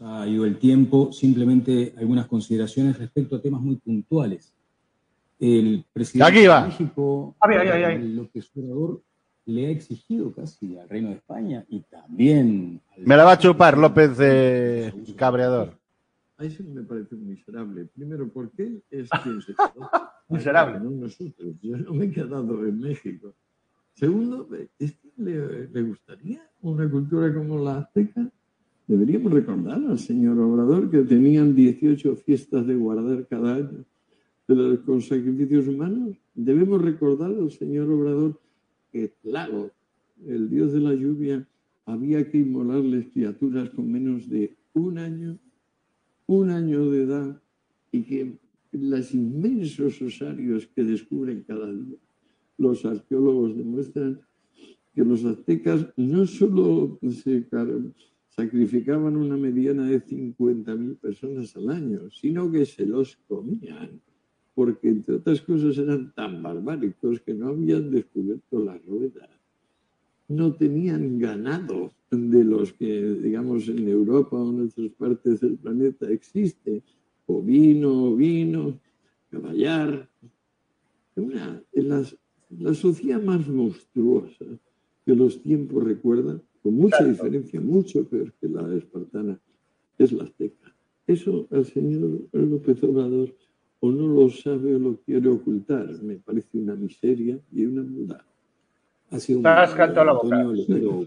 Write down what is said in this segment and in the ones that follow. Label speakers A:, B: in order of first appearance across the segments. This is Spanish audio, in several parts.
A: Ha ido el tiempo, simplemente algunas consideraciones respecto a temas muy puntuales. El presidente
B: Aquí va.
A: de México,
C: Ay, ay, ay.
A: López Obrador, le ha exigido casi al Reino de España y también... al-
B: Me la va a chupar López eh, Cabreador.
D: A eso me parece miserable. Primero, porque él es quien se quedó.
C: Miserable.
D: No nosotros. Yo no me he quedado en México. Segundo, ¿es que le, le gustaría una cultura como la azteca? Deberíamos recordar al señor Obrador que tenían 18 fiestas de guardar cada año los- con sacrificios humanos. Debemos recordar al señor Obrador que Tlago, el dios de la lluvia, había que inmolarles criaturas con menos de un año un año de edad y que los inmensos osarios que descubren cada día los arqueólogos demuestran que los aztecas no solo se sacrificaban una mediana de 50.000 personas al año, sino que se los comían, porque entre otras cosas eran tan barbáricos que no habían descubierto la rueda no tenían ganado de los que, digamos, en Europa o en otras partes del planeta existe. Ovino, ovino, caballar. Una, la, la sociedad más monstruosa que los tiempos recuerdan, con mucha
C: Claro.
D: diferencia, mucho peor que la espartana, es la azteca. Eso el señor López Obrador o no lo sabe o lo quiere ocultar. Me parece una miseria y una maldad.
A: Ha sido un-
C: toda la boca.
A: Antonio, le quiero-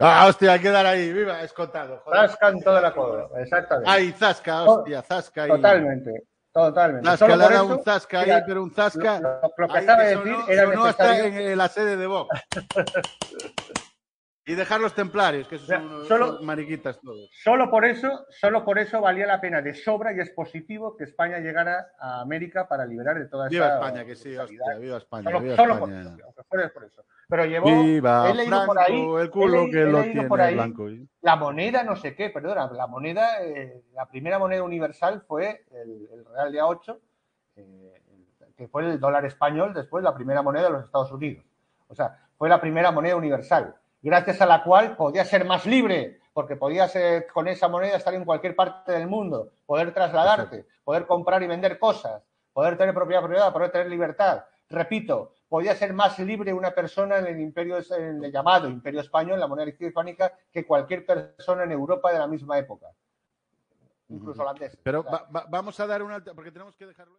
B: Ah, hostia, hay que dar ahí, viva, escotado. joder.
C: Zasca en toda la coda, exactamente.
B: Ay, zasca, hostia, zasca ahí.
C: Totalmente, totalmente.
B: Zasca, le
C: eso,
B: un zasca
C: mira,
B: ahí, pero un zasca.
C: Lo, lo- lo que
B: ahí
C: acaba de
B: sonó-
C: decir era
B: sonó hasta
C: necesario.
B: en la sede de Vox. y dejar los templarios, que esos son unos
C: solo-
B: unos mariquitas todos.
C: Solo por eso, solo por eso valía la pena de sobra y es positivo que España llegara a América para liberar de toda
B: Viva
C: esa
B: España, que sí, hostia, viva España,
C: Solo,
B: viva
C: solo por
B: España.
C: eso, aunque fuera por eso. Pero llevó,
B: Viva
C: leído por
B: Franco,
C: ahí,
B: el culo
C: leído-
B: que lo tiene
C: por ahí
B: blanco. ¿eh?
C: la moneda no sé qué, perdona, la moneda, eh, la primera moneda universal fue el, el Real de A8, eh, que fue el dólar español, después la primera moneda de los Estados Unidos. O sea, fue la primera moneda universal, gracias a la cual podía ser más libre, porque podías eh, con esa moneda estar en cualquier parte del mundo, poder trasladarte, poder comprar y vender cosas, poder tener propiedad privada, poder tener libertad. Repito, podía ser más libre una persona en el imperio, en el llamado imperio español, la moneda hispánica, que cualquier persona en Europa de la misma época. Incluso holandés.
B: Pero va- va- vamos a dar una porque tenemos que dejarlo.